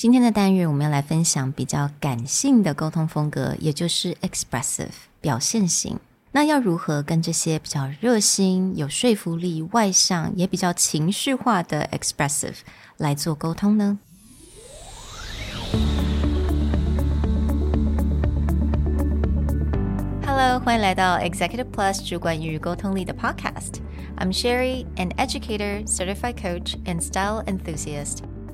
今天的单元我们要来分享比较感性的沟通风格，也就是 expressive 表现型。那要如何跟这些比较热心、有说服力、外向也比较情绪化的 expressive 来做沟通呢？Hello，欢迎来到 Executive Plus 主管与沟通力的 Podcast。I'm Sherry, an educator, certified coach, and style enthusiast.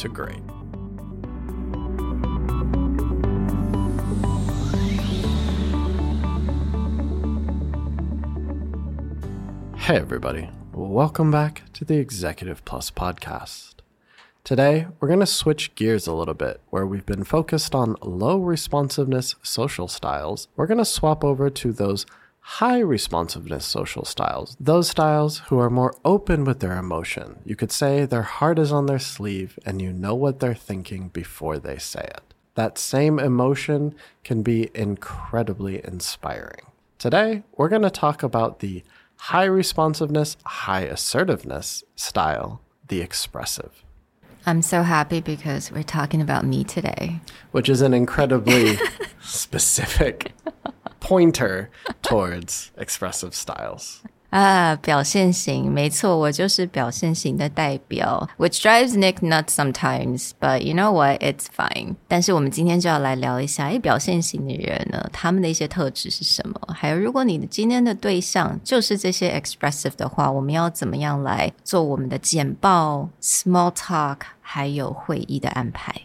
to. Hey, everybody. Welcome back to the Executive Plus podcast. Today, we're going to switch gears a little bit. Where we've been focused on low responsiveness social styles, we're going to swap over to those high responsiveness social styles, those styles who are more open with their emotion. You could say their heart is on their sleeve and you know what they're thinking before they say it. That same emotion can be incredibly inspiring. Today, we're going to talk about the high responsiveness, high assertiveness style, the expressive. I'm so happy because we're talking about me today. Which is an incredibly specific pointer towards expressive styles. 啊，表现型，没错，我就是表现型的代表，which drives Nick nuts sometimes. But you know what? It's fine. 但是我们今天就要来聊一下，哎，表现型的人呢，他们的一些特质是什么？还有，如果你的今天的对象就是这些 expressive 的话，我们要怎么样来做我们的简报、small talk，还有会议的安排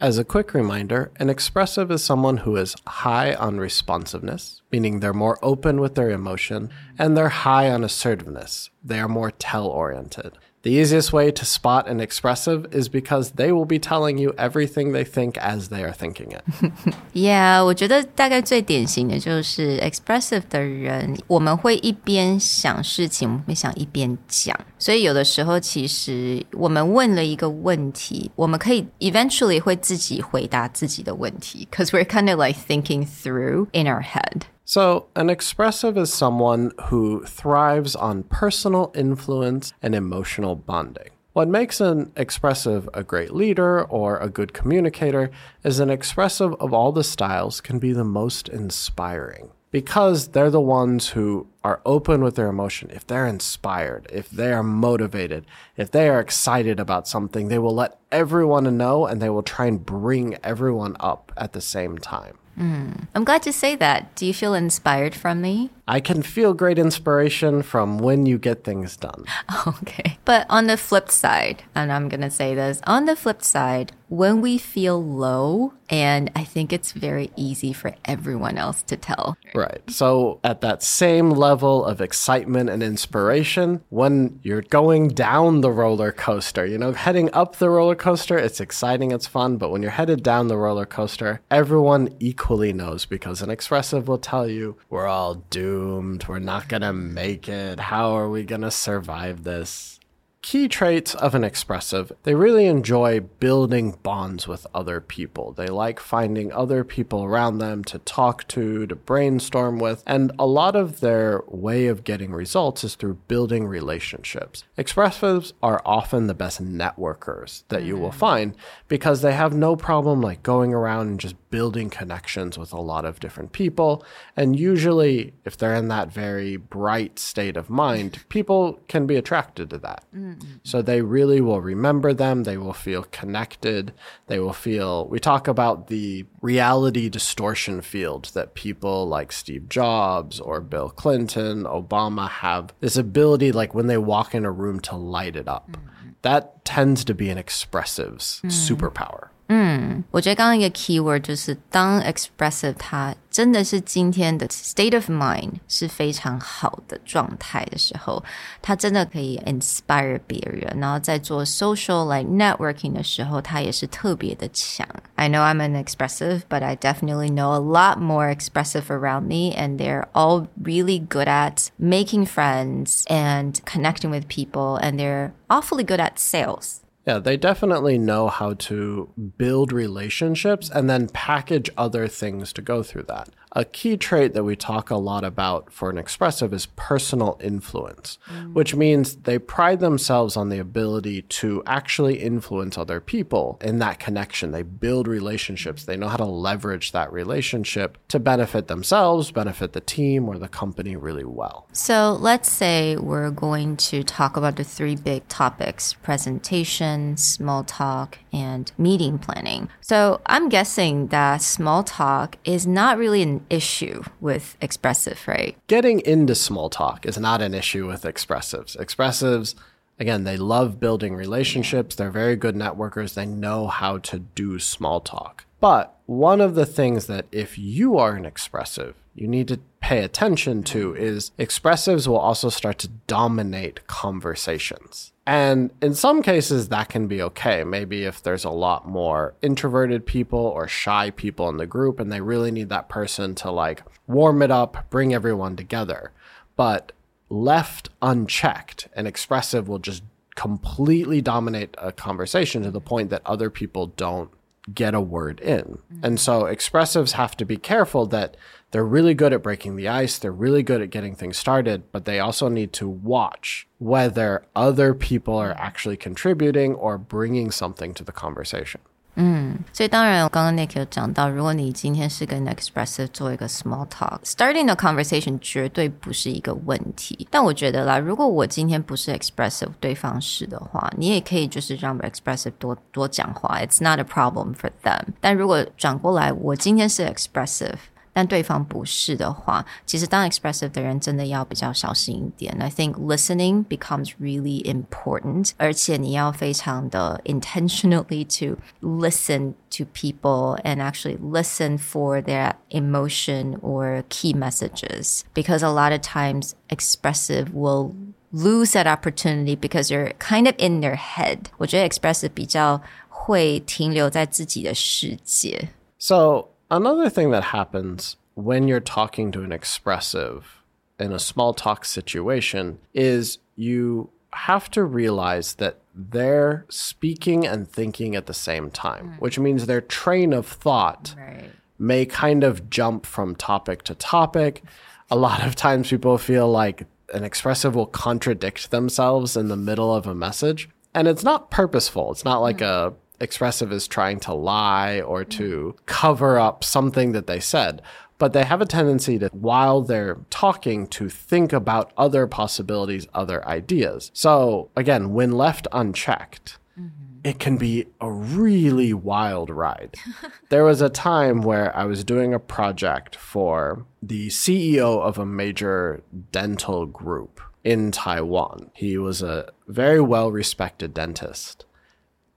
？as a quick reminder, an expressive is someone who is high on responsiveness, meaning they're more open with their emotion, and they're high on assertiveness. They are more tell oriented. The easiest way to spot an expressive is because they will be telling you everything they think as they are thinking it. yeah，我觉得大概最典型的就是 expressive 的人，我们会一边想事情，我们会想一边讲。所以有的时候，其实我们问了一个问题，我们可以 eventually 会自己回答自己的问题，because we're kind of like thinking through in our head. So, an expressive is someone who thrives on personal influence and emotional bonding. What makes an expressive a great leader or a good communicator is an expressive of all the styles can be the most inspiring because they're the ones who are open with their emotion. If they're inspired, if they are motivated, if they are excited about something, they will let everyone know and they will try and bring everyone up at the same time. Mm. I'm glad to say that. Do you feel inspired from me? I can feel great inspiration from when you get things done. Okay. But on the flip side, and I'm going to say this on the flip side, when we feel low, and I think it's very easy for everyone else to tell. Right. So, at that same level of excitement and inspiration, when you're going down the roller coaster, you know, heading up the roller coaster, it's exciting, it's fun. But when you're headed down the roller coaster, everyone equally knows because an expressive will tell you, we're all doomed. We're not going to make it. How are we going to survive this? Key traits of an expressive they really enjoy building bonds with other people. They like finding other people around them to talk to, to brainstorm with, and a lot of their way of getting results is through building relationships. Expressives are often the best networkers that you will mm. find because they have no problem like going around and just building connections with a lot of different people. And usually, if they're in that very bright state of mind, people can be attracted to that. Mm. So they really will remember them. They will feel connected. They will feel, we talk about the reality distortion field that people like Steve Jobs or Bill Clinton, Obama have this ability, like when they walk in a room, to light it up. Mm-hmm. That tends to be an expressive's mm. superpower. 嗯，我觉得刚刚一个 keyword 就是当 expressive 它 真的是今天的 state of mind 是非常好的状态的时候，他真的可以 inspire 别人，然后在做 social like networking 的时候，他也是特别的强。I know I'm an expressive, but I definitely know a lot more expressive around me, and they're all really good at making friends and connecting with people, and they're awfully good at sales. Yeah, they definitely know how to build relationships and then package other things to go through that. A key trait that we talk a lot about for an expressive is personal influence, mm. which means they pride themselves on the ability to actually influence other people in that connection. They build relationships, they know how to leverage that relationship to benefit themselves, benefit the team or the company really well. So let's say we're going to talk about the three big topics presentation, small talk, and meeting planning. So I'm guessing that small talk is not really an issue with expressive, right? Getting into small talk is not an issue with expressives. Expressives, again, they love building relationships. They're very good networkers. They know how to do small talk. But one of the things that if you are an expressive, you need to pay attention to is expressives will also start to dominate conversations. And in some cases, that can be okay. Maybe if there's a lot more introverted people or shy people in the group and they really need that person to like warm it up, bring everyone together. But left unchecked, an expressive will just completely dominate a conversation to the point that other people don't get a word in. Mm-hmm. And so expressives have to be careful that they're really good at breaking the ice, they're really good at getting things started, but they also need to watch whether other people are actually contributing or bringing something to the conversation. 嗯，所以当然，我刚刚 Nick 有讲到，如果你今天是跟 expressive 做一个 small talk，starting the conversation 绝对不是一个问题。但我觉得啦，如果我今天不是 expressive，对方是的话，你也可以就是让 expressive 多多讲话，it's not a problem for them。但如果转过来，我今天是 expressive。但对方不是的话，其实当 expressive 的人真的要比较小心一点。I think listening becomes really important，而且你要非常的 intentionally to listen to people and actually listen for their emotion or key messages because a lot of times expressive will lose that opportunity because you're kind of in their head. 我觉得 expressive 比较会停留在自己的世界。So Another thing that happens when you're talking to an expressive in a small talk situation is you have to realize that they're speaking and thinking at the same time, mm. which means their train of thought right. may kind of jump from topic to topic. A lot of times people feel like an expressive will contradict themselves in the middle of a message. And it's not purposeful. It's not like mm. a expressive is trying to lie or to cover up something that they said. But they have a tendency to, while they're talking, to think about other possibilities, other ideas. So again, when left unchecked, mm-hmm. it can be a really wild ride. there was a time where I was doing a project for the CEO of a major dental group in Taiwan. He was a very well respected dentist,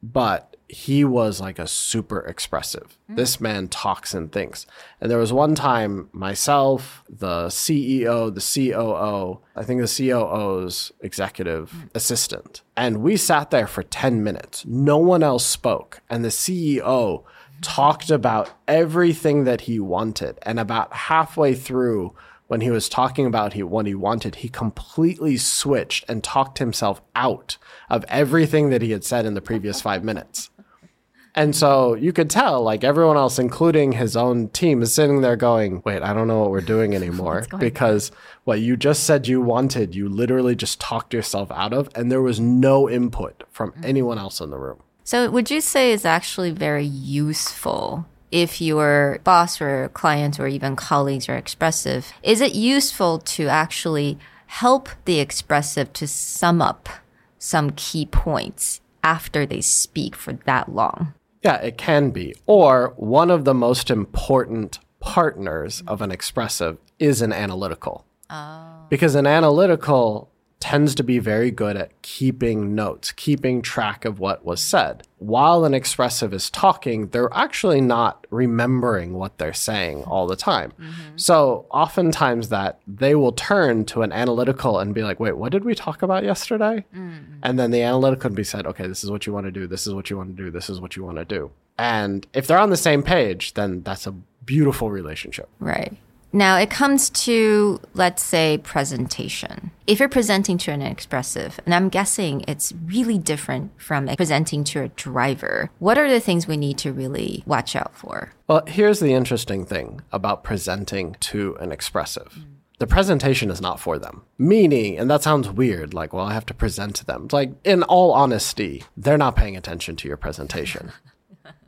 but he was like a super expressive. Mm. This man talks and thinks. And there was one time myself, the CEO, the COO, I think the COO's executive mm. assistant, and we sat there for 10 minutes. No one else spoke. And the CEO talked about everything that he wanted. And about halfway through, when he was talking about he, what he wanted, he completely switched and talked himself out of everything that he had said in the previous five minutes. And so you could tell, like everyone else, including his own team, is sitting there going, wait, I don't know what we're doing anymore. because what you just said you wanted, you literally just talked yourself out of, and there was no input from mm-hmm. anyone else in the room. So would you say it's actually very useful if your boss or client or even colleagues are expressive? Is it useful to actually help the expressive to sum up some key points after they speak for that long? Yeah, it can be. Or one of the most important partners of an expressive is an analytical. Oh. Because an analytical tends to be very good at keeping notes, keeping track of what was said. While an expressive is talking, they're actually not remembering what they're saying all the time. Mm-hmm. So oftentimes that they will turn to an analytical and be like, wait, what did we talk about yesterday? Mm-hmm. And then the analytical can be said, okay, this is what you want to do, this is what you want to do, this is what you want to do. And if they're on the same page, then that's a beautiful relationship. Right. Now it comes to, let's say, presentation. If you're presenting to an expressive, and I'm guessing it's really different from presenting to a driver, what are the things we need to really watch out for? Well, here's the interesting thing about presenting to an expressive. Mm. The presentation is not for them. Meaning, and that sounds weird, like, well, I have to present to them. It's like, in all honesty, they're not paying attention to your presentation.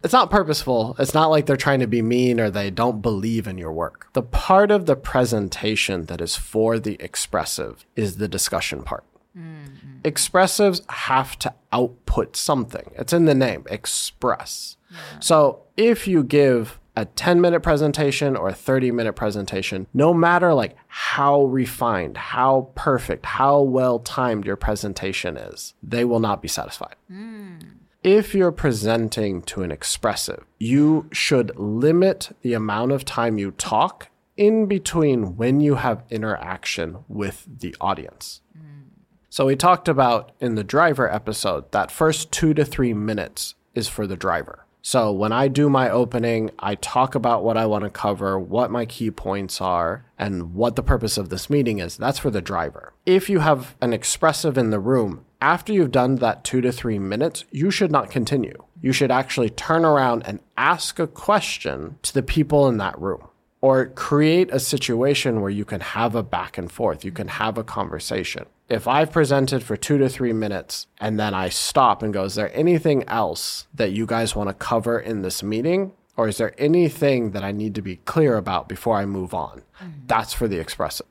it's not purposeful. It's not like they're trying to be mean or they don't believe in your work. The part of the presentation that is for the expressive is the discussion part. Mm-hmm. Expressives have to output something. It's in the name, express. Yeah. So if you give a 10 minute presentation or a 30 minute presentation, no matter like how refined, how perfect, how well timed your presentation is, they will not be satisfied. Mm if you're presenting to an expressive, you should limit the amount of time you talk in between when you have interaction with the audience. Mm. So, we talked about in the driver episode that first two to three minutes is for the driver. So, when I do my opening, I talk about what I want to cover, what my key points are, and what the purpose of this meeting is. That's for the driver. If you have an expressive in the room, after you've done that two to three minutes, you should not continue. You should actually turn around and ask a question to the people in that room or create a situation where you can have a back and forth. You can have a conversation. If I've presented for two to three minutes and then I stop and go, is there anything else that you guys want to cover in this meeting? Or is there anything that I need to be clear about before I move on? Mm. That's for the expressive.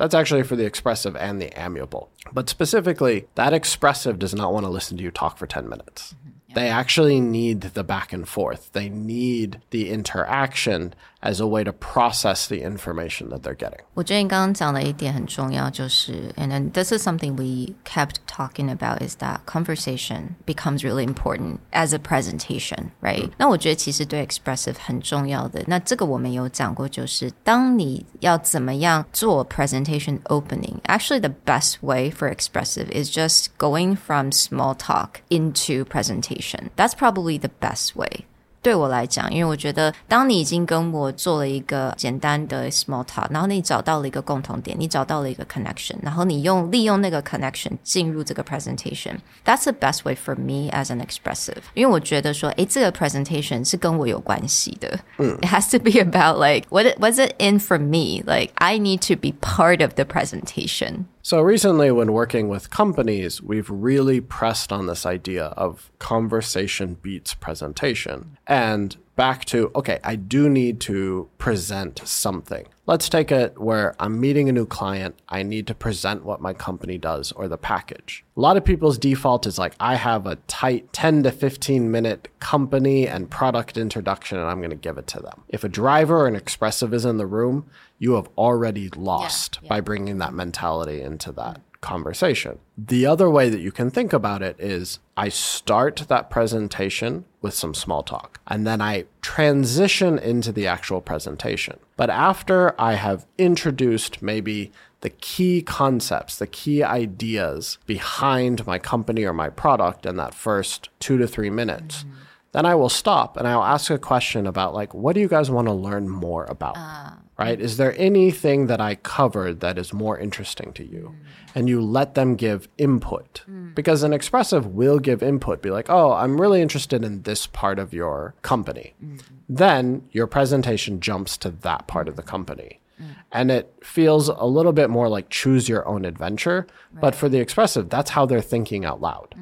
That's actually for the expressive and the amiable. But specifically, that expressive does not want to listen to you talk for 10 minutes. Mm-hmm. They actually need the back and forth. They need the interaction as a way to process the information that they're getting. 我觉得你刚刚讲的一点很重要，就是 and then this is something we kept talking about is that conversation becomes really important as a presentation, right？、嗯、那我觉得其实对 expressive 很重要的，那这个我们有讲过，就是当你要怎么样做 presentation opening. Actually, the best way for expressive is just going from small talk into presentation. That's probably the best way. 对我来讲，因为我觉得，当你已经跟我做了一个简单的 small talk，然后你找到了一个共同点，你找到了一个 connection，然后你用利用那个 connection 进入这个 presentation，that's the best way for me as an expressive。因为我觉得说，诶，这个 presentation 是跟我有关系的。嗯，it has to be about like what was it in for me? Like I need to be part of the presentation. So, recently, when working with companies, we've really pressed on this idea of conversation beats presentation. And back to, okay, I do need to present something. Let's take it where I'm meeting a new client. I need to present what my company does or the package. A lot of people's default is like, I have a tight 10 to 15 minute company and product introduction, and I'm going to give it to them. If a driver or an expressive is in the room, you have already lost yeah, yeah. by bringing that mentality into that conversation. The other way that you can think about it is I start that presentation with some small talk and then I transition into the actual presentation. But after I have introduced maybe the key concepts, the key ideas behind my company or my product in that first two to three minutes. Mm-hmm. Then I will stop and I'll ask a question about, like, what do you guys want to learn more about? Uh right? Is there anything that I covered that is more interesting to you? Mm. And you let them give input mm. because an expressive will give input, be like, oh, I'm really interested in this part of your company. Mm. Then your presentation jumps to that part of the company. Mm. And it feels a little bit more like choose your own adventure. Right. But for the expressive, that's how they're thinking out loud.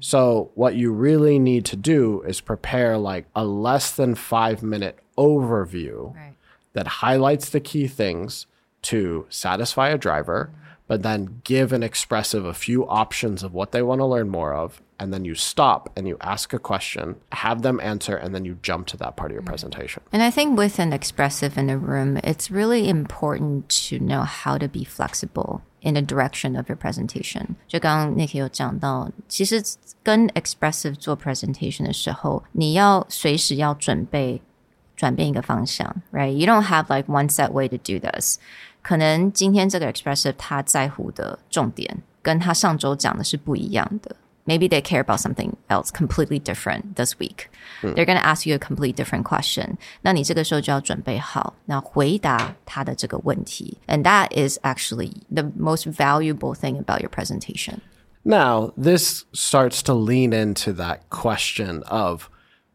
So, what you really need to do is prepare like a less than five minute overview right that highlights the key things to satisfy a driver, but then give an expressive a few options of what they want to learn more of. And then you stop and you ask a question, have them answer, and then you jump to that part of your mm-hmm. presentation. And I think with an expressive in a room, it's really important to know how to be flexible in the direction of your presentation. 就刚刚 Nick 有讲到，其实跟 expressive 做 presentation 的时候，你要随时要准备转变一个方向，right? You don't have like one set way to do this. 可能今天这个 expressive 他在乎的重点跟他上周讲的是不一样的。 Maybe they care about something else completely different this week. They're going to ask you a completely different question. 那你这个时候就要准备好，那回答他的这个问题。And that is actually the most valuable thing about your presentation. Now, this starts to lean into that question of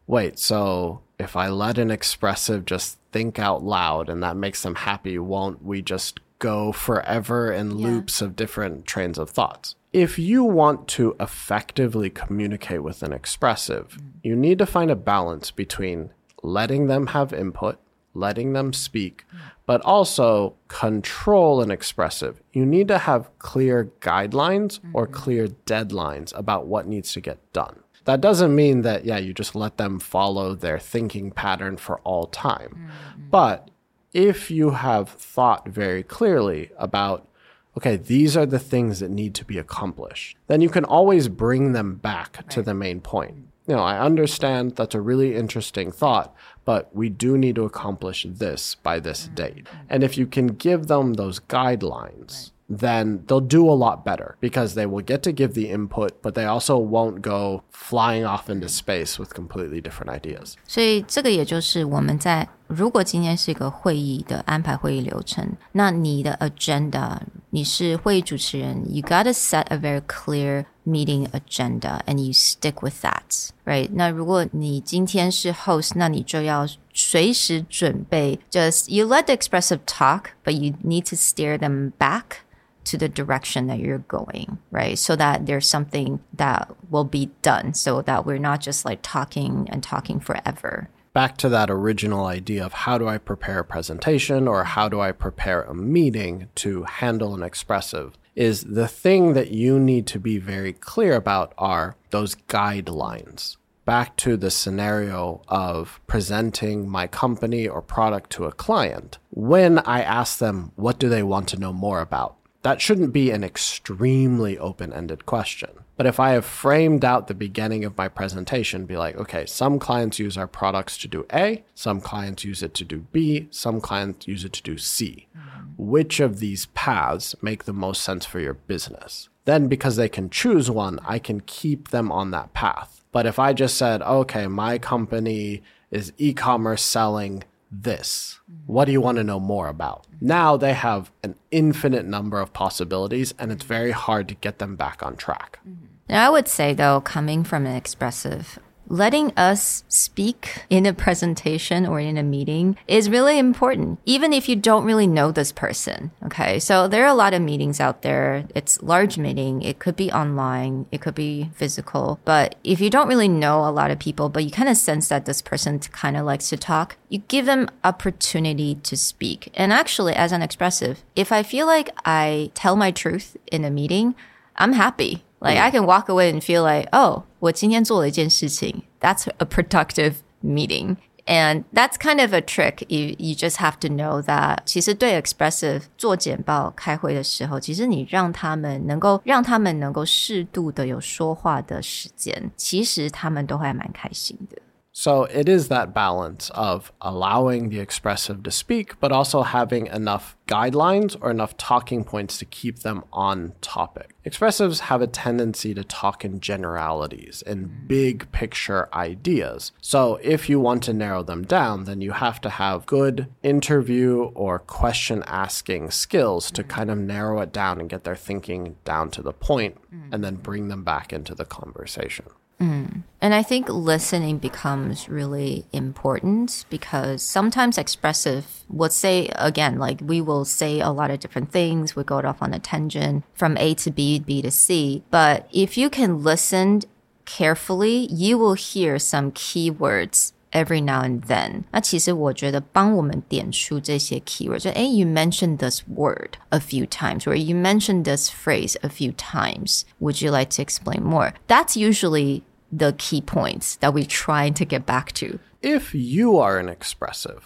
wait, so if I let an expressive just think out loud and that makes them happy, won't we just go forever in loops of different trains of thoughts? If you want to effectively communicate with an expressive, mm. you need to find a balance between letting them have input, letting them speak, mm. but also control an expressive. You need to have clear guidelines or mm-hmm. clear deadlines about what needs to get done. That doesn't mean that, yeah, you just let them follow their thinking pattern for all time. Mm-hmm. But if you have thought very clearly about, okay, these are the things that need to be accomplished, then you can always bring them back to the main point. You know, I understand that's a really interesting thought, but we do need to accomplish this by this date. And if you can give them those guidelines, then they'll do a lot better because they will get to give the input, but they also won't go flying off into space with completely different ideas. 所以这个也就是我们在 如果今天是一个会议的安排会议流程，那你的 agenda 你是会议主持人，you gotta set a very clear meeting agenda and you stick with that, right? 那如果你今天是 host，那你就要随时准备，just you let the expressive talk, but you need to steer them back to the direction that you're going, right? So that there's something that will be done so that we're not just like talking and talking forever. Back to that original idea of how do I prepare a presentation or how do I prepare a meeting to handle an expressive is the thing that you need to be very clear about are those guidelines. Back to the scenario of presenting my company or product to a client. When I ask them, what do they want to know more about? That shouldn't be an extremely open ended question. But if I have framed out the beginning of my presentation, be like, okay, some clients use our products to do A, some clients use it to do B, some clients use it to do C. Mm-hmm. Which of these paths make the most sense for your business? Then, because they can choose one, I can keep them on that path. But if I just said, okay, my company is e commerce selling this. What do you want to know more about? Now they have an infinite number of possibilities, and it's very hard to get them back on track. Now, I would say, though, coming from an expressive, letting us speak in a presentation or in a meeting is really important, even if you don't really know this person. Okay. So there are a lot of meetings out there. It's large meeting. It could be online. It could be physical. But if you don't really know a lot of people, but you kind of sense that this person kind of likes to talk, you give them opportunity to speak. And actually, as an expressive, if I feel like I tell my truth in a meeting, I'm happy. Like I can walk away and feel like, oh, 我今天做了一件事情. That's a productive meeting. And that's kind of a trick. You you just have to know that 其实对 expressive 做简报开会的时候，其实你让他们能够让他们能够适度的有说话的时间，其实他们都还蛮开心的。 So it is that balance of allowing the expressive to speak, but also having enough guidelines or enough talking points to keep them on topic. Expressives have a tendency to talk in generalities and big picture ideas. So if you want to narrow them down, then you have to have good interview or question asking skills to kind of narrow it down and get their thinking down to the point and then bring them back into the conversation. And I think listening becomes really important because sometimes expressive would say, again, like we will say a lot of different things. We go off on a tangent from A to B, B to C. But if you can listen carefully, you will hear some keywords every now and then。那其实我觉得帮我们点出这些 keyword，就哎，you mentioned this word a few times, or you mentioned this phrase a few times. Would you like to explain more? That's usually the key points that we try to get back to. If you are an expressive,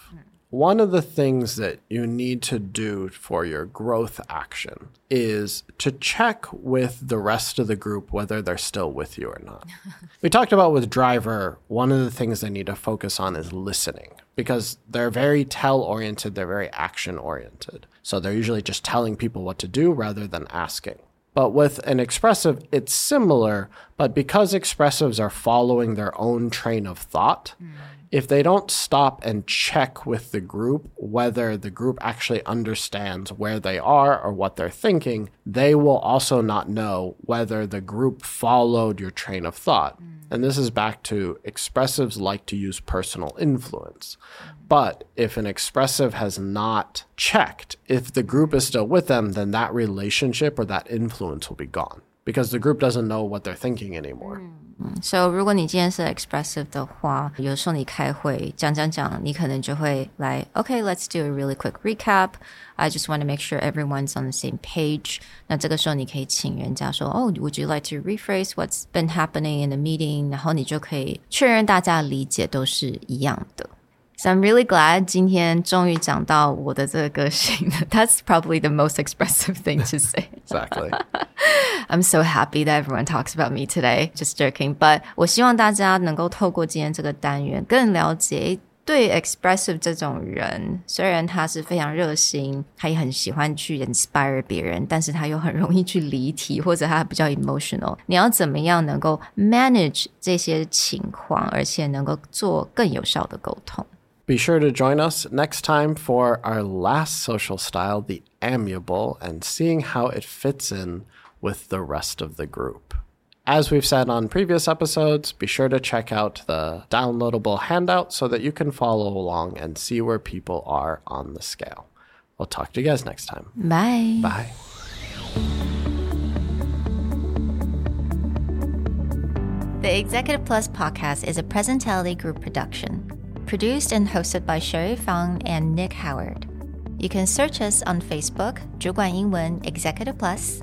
one of the things that you need to do for your growth action is to check with the rest of the group whether they're still with you or not. we talked about with driver, one of the things they need to focus on is listening because they're very tell oriented, they're very action oriented. So they're usually just telling people what to do rather than asking. But with an expressive, it's similar, but because expressives are following their own train of thought, mm if they don't stop and check with the group whether the group actually understands where they are or what they're thinking, they will also not know whether the group followed your train of thought. Mm. And this is back to expressives like to use personal influence. But if an expressive has not checked, if the group is still with them, then that relationship or that influence will be gone because the group doesn't know what they're thinking anymore. Mm. So 如果你今天是 expressive 的话，有时候你开会讲讲讲，你可能就会来，Okay, let's do a really quick recap. I just want to make sure everyone's on the same page. 那这个时候你可以请人家说，Oh, would you like to rephrase what's been happening in the meeting？然后你就可以确认大家理解都是一样的。so I'm really glad 今天终于讲到我的这个个性。That's probably the most expressive thing to say. exactly. I'm so happy that everyone talks about me today. Just joking. But 我希望大家能够透过今天这个单元更了解。对 expressive 这种人，虽然他是非常热心，他也很喜欢去 inspire 别人，但是他又很容易去离题，或者他比较 emotional。你要怎么样能够 manage 这些情况，而且能够做更有效的沟通？be sure to join us next time for our last social style, the amiable, and seeing how it fits in with the rest of the group. As we've said on previous episodes, be sure to check out the downloadable handout so that you can follow along and see where people are on the scale. We'll talk to you guys next time. Bye. Bye. The Executive Plus podcast is a Presentality Group production produced and hosted by Sherry Fang and Nick Howard. You can search us on Facebook, 主管英文 Executive Plus.